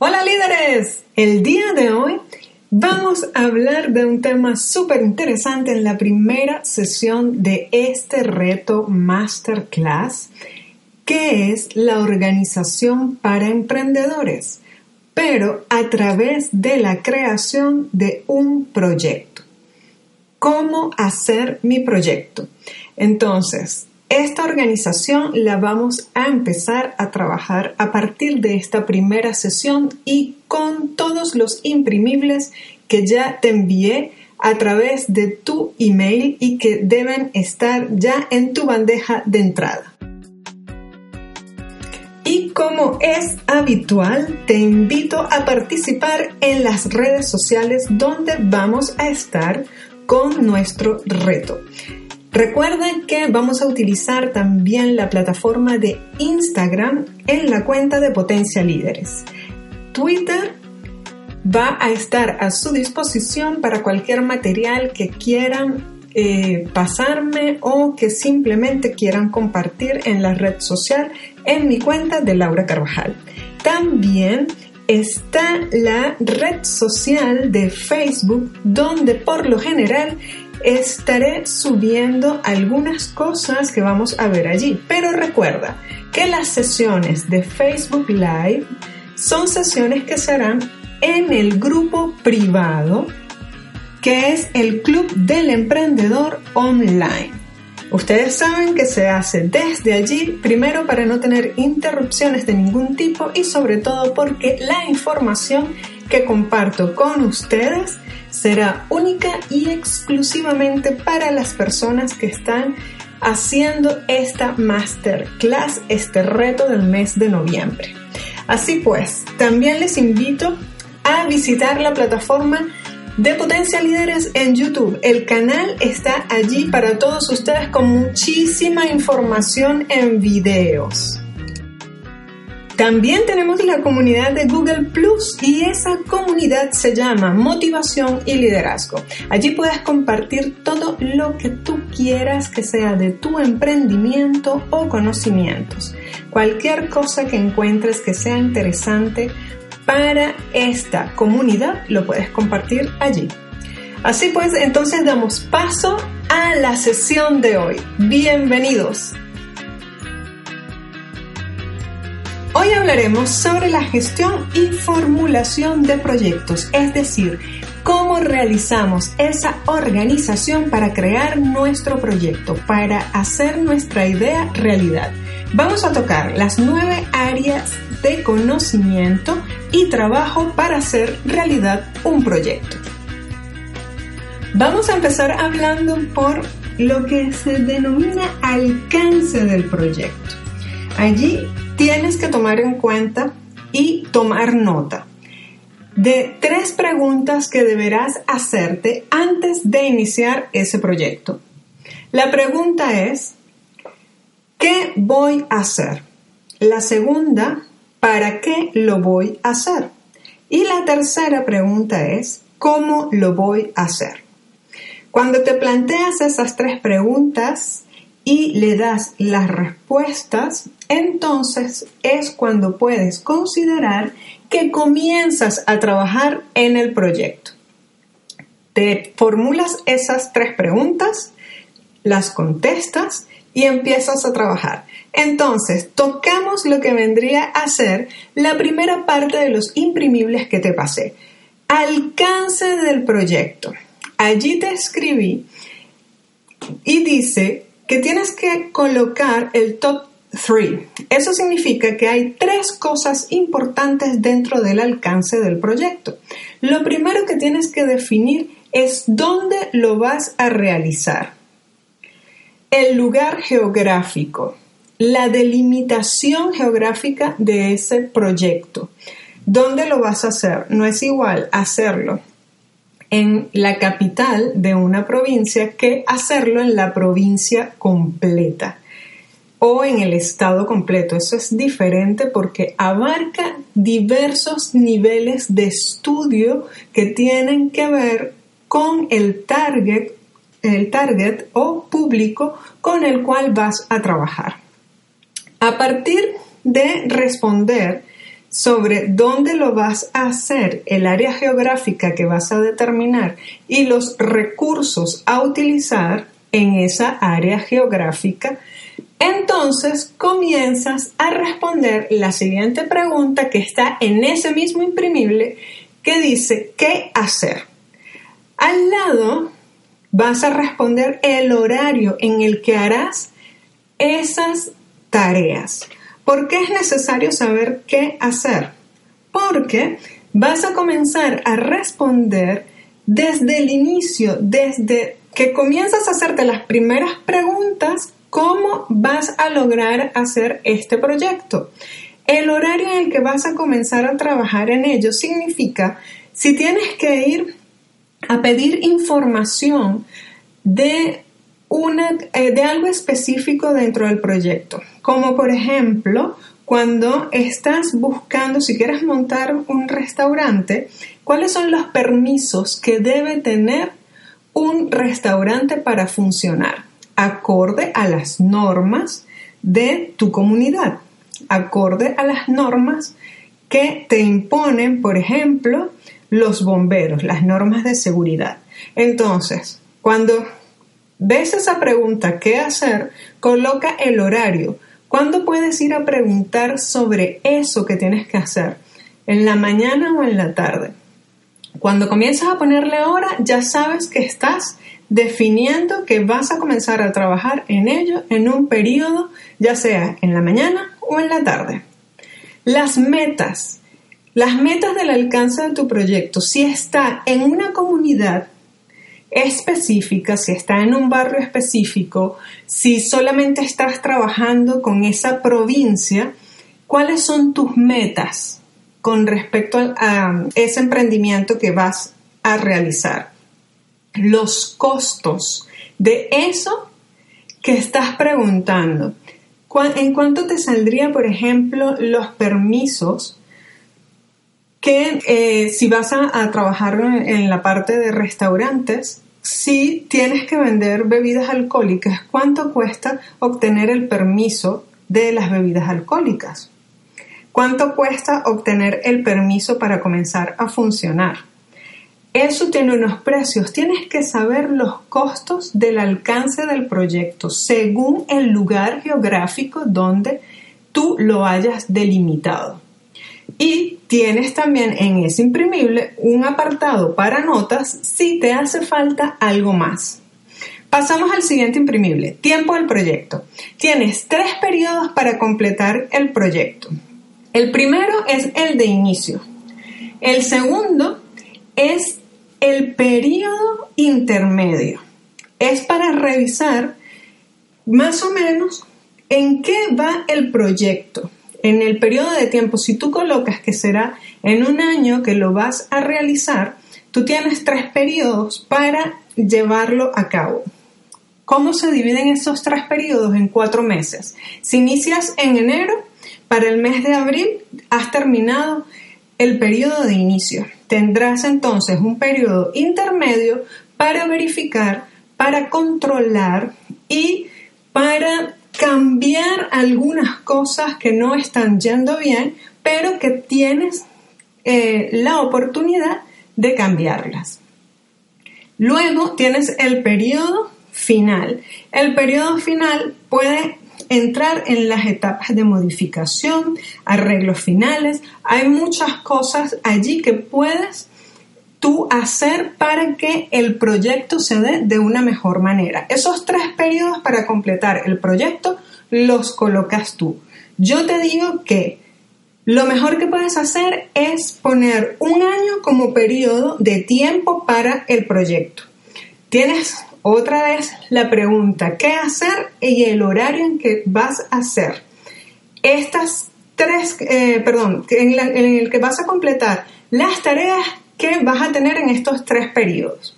Hola líderes, el día de hoy vamos a hablar de un tema súper interesante en la primera sesión de este reto masterclass, que es la organización para emprendedores, pero a través de la creación de un proyecto. ¿Cómo hacer mi proyecto? Entonces, esta organización la vamos a empezar a trabajar a partir de esta primera sesión y con todos los imprimibles que ya te envié a través de tu email y que deben estar ya en tu bandeja de entrada. Y como es habitual, te invito a participar en las redes sociales donde vamos a estar con nuestro reto. Recuerden que vamos a utilizar también la plataforma de Instagram en la cuenta de Potencia Líderes. Twitter va a estar a su disposición para cualquier material que quieran eh, pasarme o que simplemente quieran compartir en la red social en mi cuenta de Laura Carvajal. También está la red social de Facebook donde por lo general estaré subiendo algunas cosas que vamos a ver allí. Pero recuerda que las sesiones de Facebook Live son sesiones que se harán en el grupo privado que es el Club del Emprendedor Online. Ustedes saben que se hace desde allí, primero para no tener interrupciones de ningún tipo y sobre todo porque la información que comparto con ustedes será única y exclusivamente para las personas que están haciendo esta masterclass, este reto del mes de noviembre. Así pues, también les invito a visitar la plataforma de Potencia Líderes en YouTube. El canal está allí para todos ustedes con muchísima información en videos. También tenemos la comunidad de Google Plus y esa comunidad se llama Motivación y Liderazgo. Allí puedes compartir todo lo que tú quieras que sea de tu emprendimiento o conocimientos. Cualquier cosa que encuentres que sea interesante para esta comunidad lo puedes compartir allí. Así pues, entonces damos paso a la sesión de hoy. Bienvenidos. Hoy hablaremos sobre la gestión y formulación de proyectos, es decir, cómo realizamos esa organización para crear nuestro proyecto, para hacer nuestra idea realidad. Vamos a tocar las nueve áreas de conocimiento y trabajo para hacer realidad un proyecto. Vamos a empezar hablando por lo que se denomina alcance del proyecto. Allí tienes que tomar en cuenta y tomar nota de tres preguntas que deberás hacerte antes de iniciar ese proyecto. La pregunta es, ¿qué voy a hacer? La segunda, ¿para qué lo voy a hacer? Y la tercera pregunta es, ¿cómo lo voy a hacer? Cuando te planteas esas tres preguntas, y le das las respuestas, entonces es cuando puedes considerar que comienzas a trabajar en el proyecto. Te formulas esas tres preguntas, las contestas y empiezas a trabajar. Entonces, tocamos lo que vendría a ser la primera parte de los imprimibles que te pasé. Alcance del proyecto. Allí te escribí y dice que tienes que colocar el top 3. Eso significa que hay tres cosas importantes dentro del alcance del proyecto. Lo primero que tienes que definir es dónde lo vas a realizar. El lugar geográfico, la delimitación geográfica de ese proyecto. ¿Dónde lo vas a hacer? No es igual hacerlo en la capital de una provincia que hacerlo en la provincia completa o en el estado completo. Eso es diferente porque abarca diversos niveles de estudio que tienen que ver con el target, el target o público con el cual vas a trabajar. A partir de responder sobre dónde lo vas a hacer, el área geográfica que vas a determinar y los recursos a utilizar en esa área geográfica, entonces comienzas a responder la siguiente pregunta que está en ese mismo imprimible que dice ¿qué hacer? Al lado vas a responder el horario en el que harás esas tareas. ¿Por qué es necesario saber qué hacer? Porque vas a comenzar a responder desde el inicio, desde que comienzas a hacerte las primeras preguntas, cómo vas a lograr hacer este proyecto. El horario en el que vas a comenzar a trabajar en ello significa si tienes que ir a pedir información de, una, eh, de algo específico dentro del proyecto, como por ejemplo cuando estás buscando, si quieres montar un restaurante, cuáles son los permisos que debe tener un restaurante para funcionar, acorde a las normas de tu comunidad, acorde a las normas que te imponen, por ejemplo, los bomberos, las normas de seguridad. Entonces, cuando ves esa pregunta, ¿qué hacer? Coloca el horario. ¿Cuándo puedes ir a preguntar sobre eso que tienes que hacer? ¿En la mañana o en la tarde? Cuando comienzas a ponerle hora, ya sabes que estás definiendo que vas a comenzar a trabajar en ello en un periodo, ya sea en la mañana o en la tarde. Las metas. Las metas del alcance de tu proyecto, si está en una comunidad específica, si está en un barrio específico, si solamente estás trabajando con esa provincia, ¿cuáles son tus metas con respecto a, ese emprendimiento que vas a realizar? Los costos de eso que estás preguntando. ¿En cuánto te saldría, por ejemplo, los permisos que eh, si vas a, trabajar en la parte de restaurantes, si tienes que vender bebidas alcohólicas, ¿cuánto cuesta obtener el permiso de las bebidas alcohólicas? ¿Cuánto cuesta obtener el permiso para comenzar a funcionar? Eso tiene unos precios. Tienes que saber los costos del alcance del proyecto según el lugar geográfico donde tú lo hayas delimitado. Y tienes también en ese imprimible un apartado para notas si te hace falta algo más. Pasamos al siguiente imprimible, tiempo del proyecto. Tienes tres periodos para completar el proyecto. El primero es el de inicio. El segundo es el periodo intermedio. Es para revisar más o menos en qué va el proyecto en el periodo de tiempo, si tú colocas que será en un año que lo vas a realizar, tú tienes tres periodos para llevarlo a cabo. ¿Cómo se dividen esos tres periodos? En cuatro meses. Si inicias en enero, para el mes de abril has terminado el periodo de inicio. Tendrás entonces un periodo intermedio para verificar, para controlar y para cambiar algunas cosas que no están yendo bien, pero que tienes eh, la oportunidad de cambiarlas. Luego tienes el periodo final. El periodo final puede entrar en las etapas de modificación, arreglos finales. Hay muchas cosas allí que puedes tú hacer para que el proyecto se dé de una mejor manera. Esos tres periodos para completar el proyecto los colocas tú. Yo te digo que lo mejor que puedes hacer es poner un año como periodo de tiempo para el proyecto. Tienes otra vez la pregunta, ¿qué hacer y el horario en que vas a hacer? Estas tres, eh, perdón, en, en el que vas a completar las tareas vas a tener en estos tres periodos.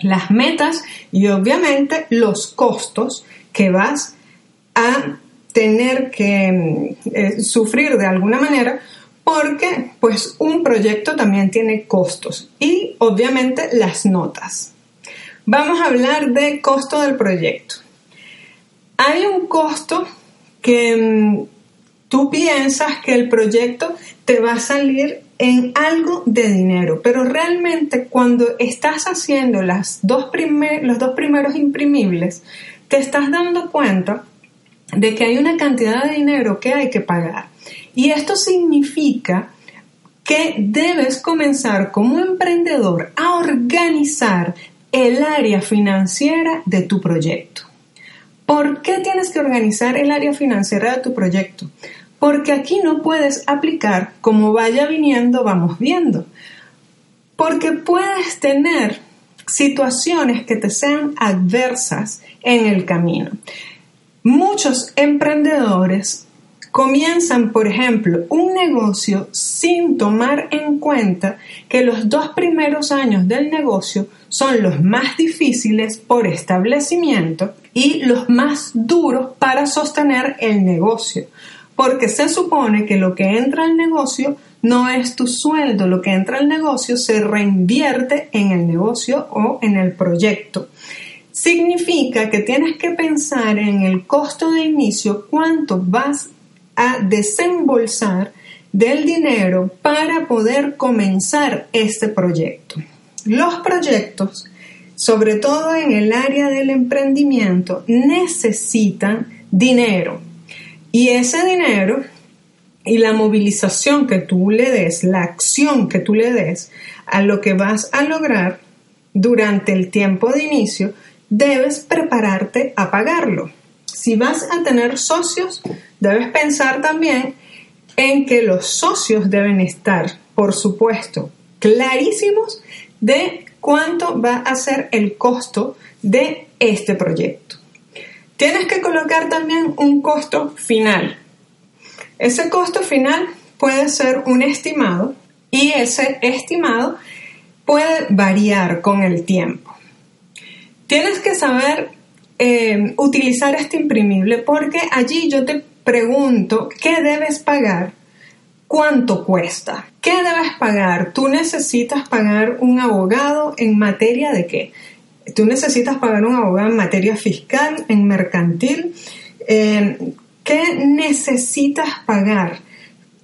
Las metas y obviamente los costos que vas a tener que mm, eh, sufrir de alguna manera porque pues un proyecto también tiene costos y obviamente las notas. Vamos a hablar de costo del proyecto. Hay un costo que mm, tú piensas que el proyecto te va a salir en algo de dinero, pero realmente cuando estás haciendo las dos los dos primeros imprimibles, te estás dando cuenta de que hay una cantidad de dinero que hay que pagar. Y esto significa que debes comenzar como emprendedor a organizar el área financiera de tu proyecto. ¿Por qué tienes que organizar el área financiera de tu proyecto? Porque aquí no puedes aplicar como vaya viniendo, vamos viendo. Porque puedes tener situaciones que te sean adversas en el camino. Muchos emprendedores comienzan, por ejemplo, un negocio sin tomar en cuenta que los dos primeros años del negocio son los más difíciles por establecimiento y los más duros para sostener el negocio, porque se supone que lo que entra al negocio no es tu sueldo, lo que entra al negocio se reinvierte en el negocio o en el proyecto. Significa que tienes que pensar en el costo de inicio, cuánto vas a desembolsar del dinero para poder comenzar este proyecto. Los proyectos, sobre todo en el área del emprendimiento, necesitan dinero. Y ese dinero y la movilización que tú le des, la acción que tú le des a lo que vas a lograr durante el tiempo de inicio, debes prepararte a pagarlo. Si vas a tener socios, debes pensar también en que los socios deben estar, por supuesto, clarísimos de cuánto va a ser el costo de este proyecto. Tienes que colocar también un costo final. Ese costo final puede ser un estimado y ese estimado puede variar con el tiempo. Tienes que saber eh, utilizar este imprimible porque allí yo te pregunto qué debes pagar, cuánto cuesta, qué debes pagar. Tú necesitas pagar un abogado en materia de qué. Tú necesitas pagar un abogado en materia fiscal, en mercantil. Eh, ¿Qué necesitas pagar?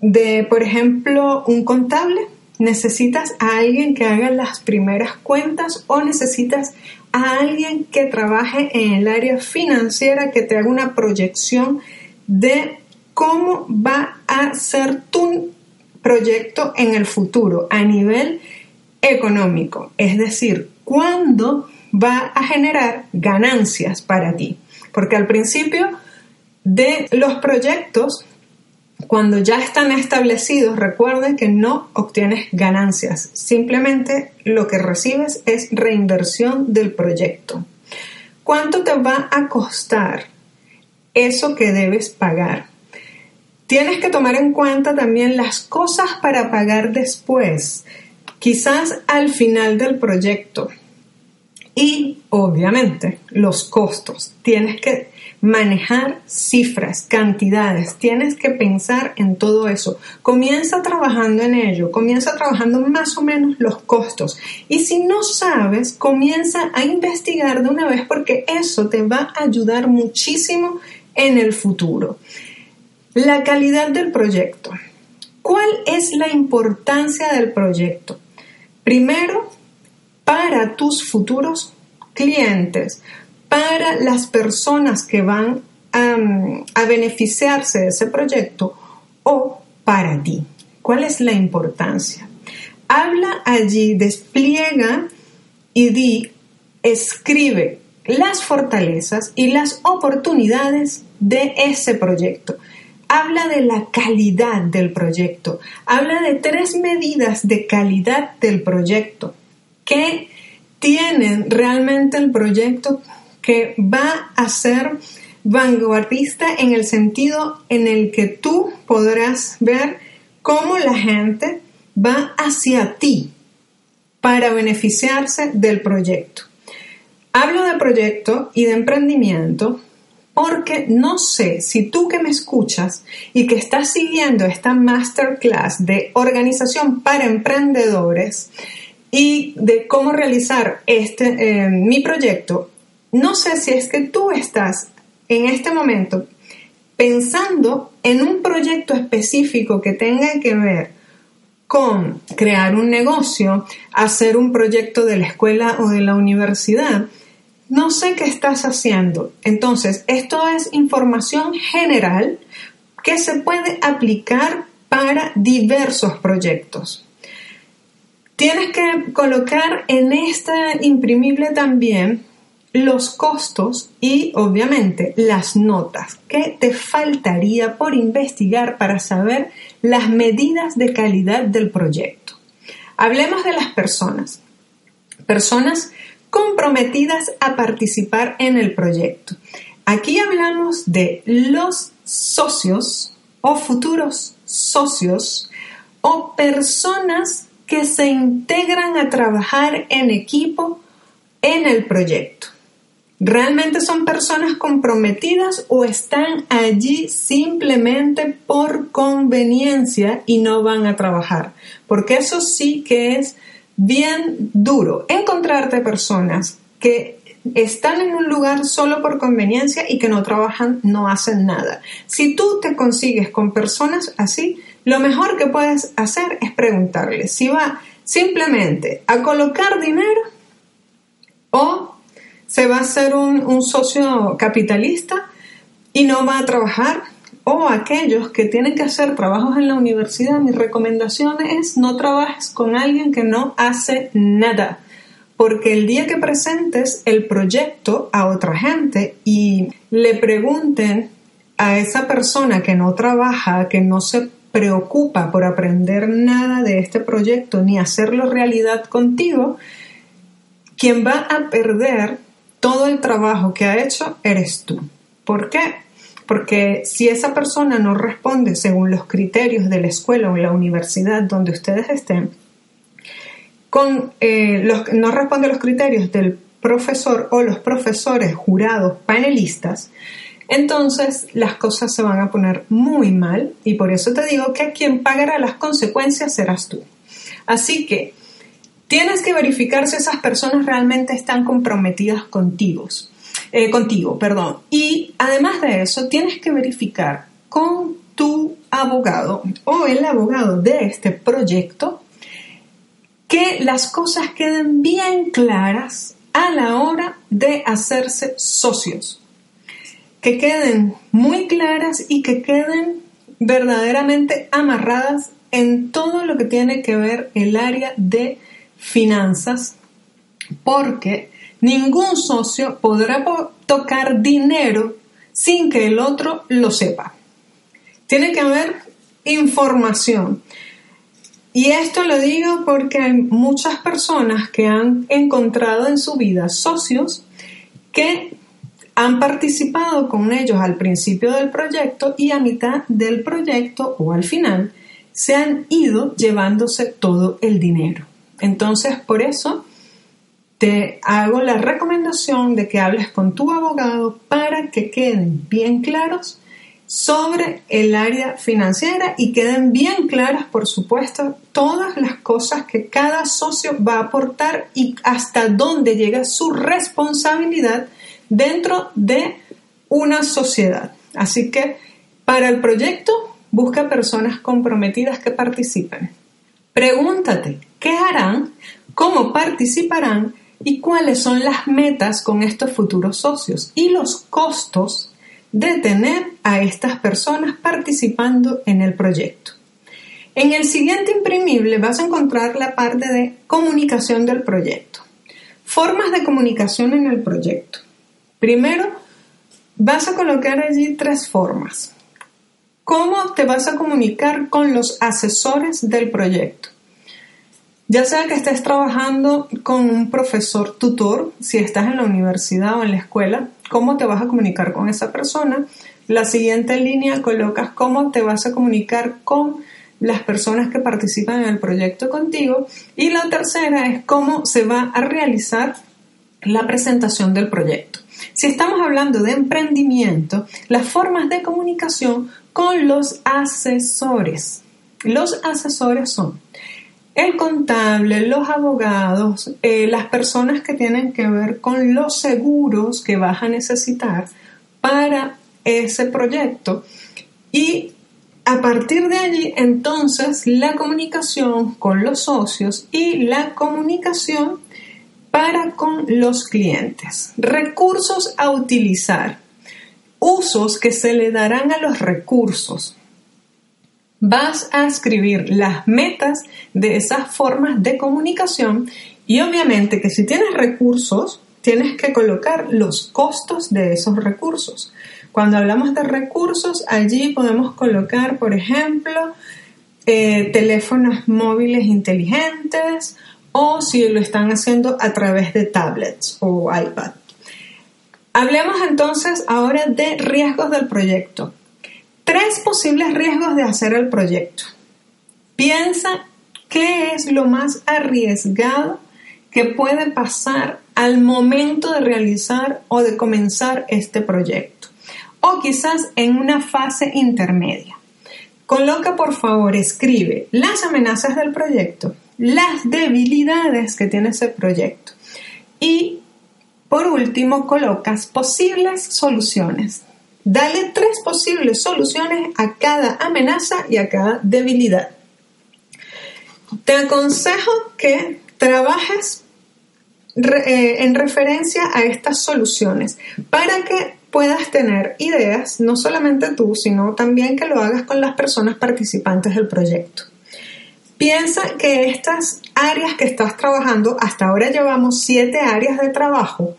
De, por ejemplo, un contable. ¿Necesitas a alguien que haga las primeras cuentas o necesitas a alguien que trabaje en el área financiera, que te haga una proyección de cómo va a ser tu proyecto en el futuro a nivel económico, es decir, cuándo va a generar ganancias para ti. Porque al principio de los proyectos cuando ya están establecidos, recuerden que no obtienes ganancias, simplemente lo que recibes es reinversión del proyecto. ¿Cuánto te va a costar eso que debes pagar? Tienes que tomar en cuenta también las cosas para pagar después, quizás al final del proyecto. Y obviamente los costos. Tienes que manejar cifras, cantidades, tienes que pensar en todo eso. Comienza trabajando en ello, comienza trabajando más o menos los costos. Y si no sabes, comienza a investigar de una vez porque eso te va a ayudar muchísimo en el futuro. La calidad del proyecto. ¿Cuál es la importancia del proyecto? Primero, para tus futuros clientes, para las personas que van a, beneficiarse de ese proyecto o para ti. ¿Cuál es la importancia? Habla allí, despliega y di, escribe las fortalezas y las oportunidades de ese proyecto. Habla de la calidad del proyecto. Habla de tres medidas de calidad del proyecto. ¿Qué tienen realmente el proyecto que va a ser vanguardista en el sentido en el que tú podrás ver cómo la gente va hacia ti para beneficiarse del proyecto. Hablo de proyecto y de emprendimiento porque no sé si tú que me escuchas y que estás siguiendo esta masterclass de organización para emprendedores y de cómo realizar este eh, mi proyecto no sé si es que tú estás en este momento pensando en un proyecto específico que tenga que ver con crear un negocio, hacer un proyecto de la escuela o de la universidad, no sé qué estás haciendo. Entonces, esto es información general que se puede aplicar para diversos proyectos. Tienes que colocar en esta imprimible también los costos y obviamente las notas que te faltaría por investigar para saber las medidas de calidad del proyecto. Hablemos de las personas. Personas comprometidas a participar en el proyecto. Aquí hablamos de los socios o futuros socios o personas que se integran a trabajar en equipo en el proyecto. ¿Realmente son personas comprometidas o están allí simplemente por conveniencia y no van a trabajar? Porque eso sí que es bien duro, encontrarte personas que están en un lugar solo por conveniencia y que no trabajan, no hacen nada. Si tú te consigues con personas así, lo mejor que puedes hacer es preguntarles si va simplemente a colocar dinero o se va a ser un, socio capitalista y no va a trabajar o aquellos que tienen que hacer trabajos en la universidad, mi recomendación es no trabajes con alguien que no hace nada, porque el día que presentes el proyecto a otra gente y le pregunten a esa persona que no trabaja, que no se preocupa por aprender nada de este proyecto ni hacerlo realidad contigo, quien va a perder todo el trabajo que ha hecho eres tú. ¿Por qué? Porque si esa persona no responde según los criterios de la escuela o la universidad donde ustedes estén, con, eh, los, no responde a los criterios del profesor o los profesores jurados panelistas, entonces las cosas se van a poner muy mal y por eso te digo que quien pagará las consecuencias serás tú. Así que Tienes que verificar si esas personas realmente están comprometidas contigo, eh, contigo, perdón. Y además de eso, tienes que verificar con tu abogado o el abogado de este proyecto que las cosas queden bien claras a la hora de hacerse socios. Que queden muy claras y que queden verdaderamente amarradas en todo lo que tiene que ver el área de finanzas porque ningún socio podrá tocar dinero sin que el otro lo sepa. Tiene que haber información. Y esto lo digo porque hay muchas personas que han encontrado en su vida socios que han participado con ellos al principio del proyecto y a mitad del proyecto o al final se han ido llevándose todo el dinero. Entonces, por eso te hago la recomendación de que hables con tu abogado para que queden bien claros sobre el área financiera y queden bien claras, por supuesto, todas las cosas que cada socio va a aportar y hasta dónde llega su responsabilidad dentro de una sociedad. Así que para el proyecto busca personas comprometidas que participen. Pregúntate, ¿qué harán? ¿Cómo participarán? ¿Y cuáles son las metas con estos futuros socios? Y los costos de tener a estas personas participando en el proyecto. En el siguiente imprimible vas a encontrar la parte de comunicación del proyecto. Formas de comunicación en el proyecto. Primero, vas a colocar allí tres formas. ¿Cómo te vas a comunicar con los asesores del proyecto? Ya sea que estés trabajando con un profesor tutor, si estás en la universidad o en la escuela, ¿cómo te vas a comunicar con esa persona? La siguiente línea colocas cómo te vas a comunicar con las personas que participan en el proyecto contigo. Y la tercera es cómo se va a realizar la presentación del proyecto. Si estamos hablando de emprendimiento, las formas de comunicación con los asesores. Los asesores son el contable, los abogados, eh, las personas que tienen que ver con los seguros que vas a necesitar para ese proyecto y a partir de allí, entonces, la comunicación con los socios y la comunicación para con los clientes. Recursos a utilizar. Usos que se le darán a los recursos. Vas a escribir las metas de esas formas de comunicación y obviamente que si tienes recursos, tienes que colocar los costos de esos recursos. Cuando hablamos de recursos, allí podemos colocar, por ejemplo, eh, teléfonos móviles inteligentes o si lo están haciendo a través de tablets o iPad. Hablemos entonces ahora de riesgos del proyecto. Tres posibles riesgos de hacer el proyecto. Piensa qué es lo más arriesgado que puede pasar al momento de realizar o de comenzar este proyecto o quizás en una fase intermedia. Coloca por favor, escribe las amenazas del proyecto, las debilidades que tiene ese proyecto y por último colocas posibles soluciones. Dale tres posibles soluciones a cada amenaza y a cada debilidad. Te aconsejo que trabajes eh, en referencia a estas soluciones para que puedas tener ideas, no solamente tú, sino también que lo hagas con las personas participantes del proyecto. Piensa que estas áreas que estás trabajando, hasta ahora llevamos siete áreas de trabajo,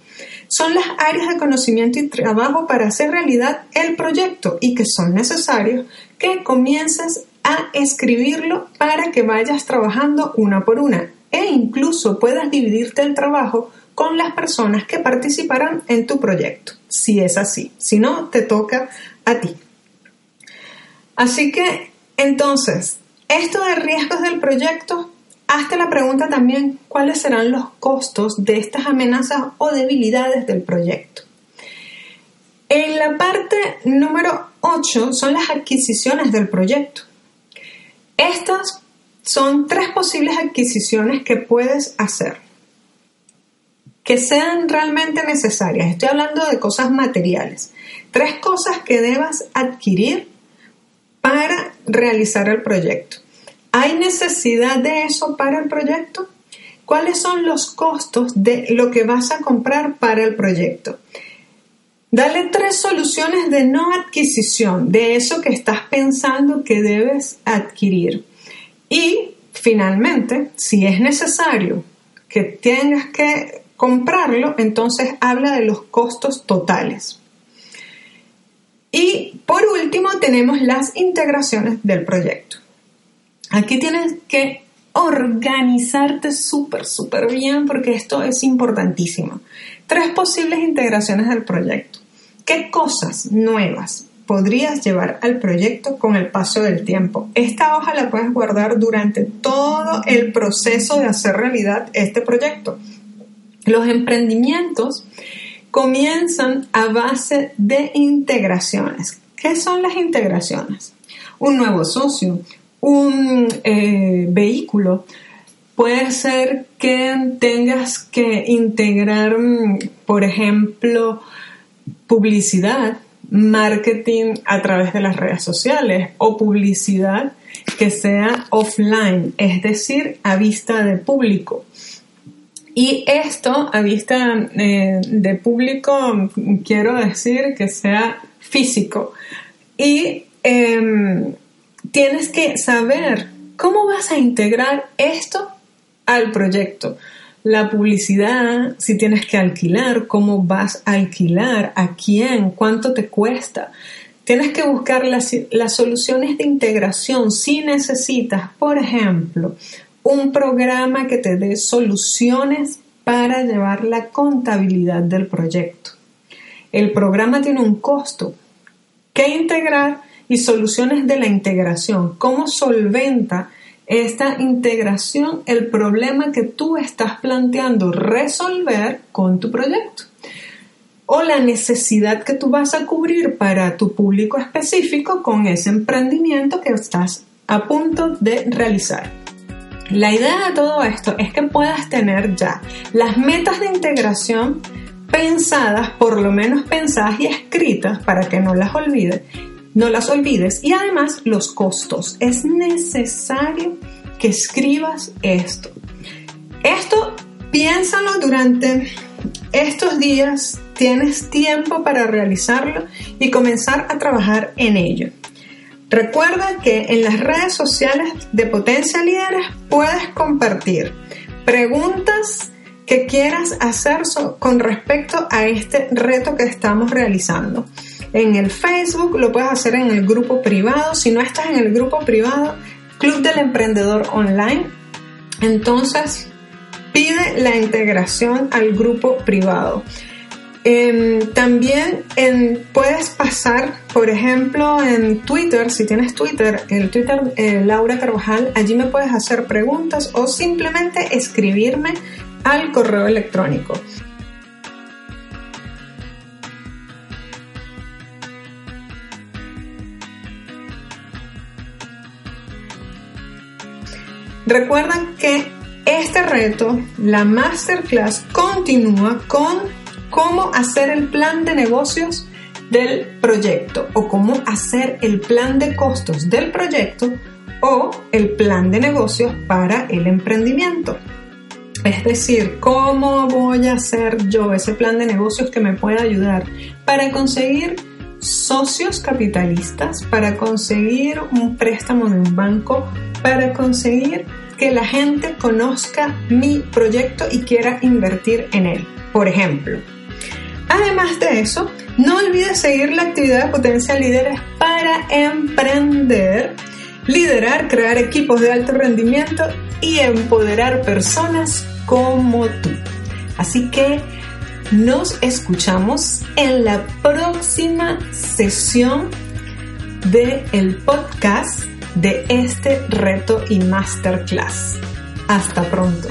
son las áreas de conocimiento y trabajo para hacer realidad el proyecto y que son necesarios que comiences a escribirlo para que vayas trabajando una por una e incluso puedas dividirte el trabajo con las personas que participarán en tu proyecto, si es así. Si no, te toca a ti. Así que, entonces, esto de riesgos del proyecto, hazte la pregunta también, ¿cuáles serán los costos de estas amenazas o debilidades del proyecto? En la parte número 8 son las adquisiciones del proyecto. Estas son tres posibles adquisiciones que puedes hacer que sean realmente necesarias. Estoy hablando de cosas materiales. Tres cosas que debas adquirir para realizar el proyecto. ¿Hay necesidad de eso para el proyecto? ¿Cuáles son los costos de lo que vas a comprar para el proyecto? Dale tres soluciones de no adquisición de eso que estás pensando que debes adquirir. Y finalmente, si es necesario que tengas que comprarlo, entonces habla de los costos totales. Y por último tenemos las integraciones del proyecto. Aquí tienes que organizarte súper, súper bien porque esto es importantísimo. Tres posibles integraciones del proyecto. ¿Qué cosas nuevas podrías llevar al proyecto con el paso del tiempo? Esta hoja la puedes guardar durante todo el proceso de hacer realidad este proyecto. Los emprendimientos comienzan a base de integraciones. ¿Qué son las integraciones? Un nuevo socio, un eh, vehículo. Puede ser que tengas que integrar, por ejemplo, publicidad, marketing a través de las redes sociales o publicidad que sea offline, es decir, a vista de público. Y esto, a vista eh, de público, quiero decir que sea físico. Y em, tienes que saber cómo vas a integrar esto al proyecto. La publicidad, si tienes que alquilar, cómo vas a alquilar, a quién, cuánto te cuesta. Tienes que buscar las, las soluciones de integración si necesitas, por ejemplo, un programa que te dé soluciones para llevar la contabilidad del proyecto. El programa tiene un costo. ¿Qué integrar? Y soluciones de la integración. ¿Cómo solventa esta integración el problema que tú estás planteando resolver con tu proyecto? O la necesidad que tú vas a cubrir para tu público específico con ese emprendimiento que estás a punto de realizar. La idea de todo esto es que puedas tener ya las metas de integración pensadas, por lo menos pensadas y escritas para que no las olvides, no las olvides. Y además los costos. Es necesario que escribas esto. Esto piénsalo durante estos días. Tienes tiempo para realizarlo y comenzar a trabajar en ello. Recuerda que en las redes sociales de Potencia Líderes puedes compartir preguntas que quieras hacer con respecto a este reto que estamos realizando. En el Facebook lo puedes hacer en el grupo privado. Si no estás en el grupo privado, Club del Emprendedor Online, entonces pide la integración al grupo privado. Em, también puedes pasar, por ejemplo, en Twitter, si tienes Twitter, el Twitter eh, Laura Carvajal, allí me puedes hacer preguntas o simplemente escribirme al correo electrónico. Recuerda que este reto, la masterclass, continúa con cómo hacer el plan de negocios del proyecto o cómo hacer el plan de costos del proyecto o el plan de negocios para el emprendimiento. Es decir, ¿cómo voy a hacer yo ese plan de negocios que me pueda ayudar para conseguir socios capitalistas, para conseguir un préstamo de un banco, para conseguir que la gente conozca mi proyecto y quiera invertir en él? Por ejemplo, Además de eso, no olvides seguir la actividad de Potencia Líderes para emprender, liderar, crear equipos de alto rendimiento y empoderar personas como tú. Así que nos escuchamos en la próxima sesión del el podcast de este reto y masterclass. Hasta pronto.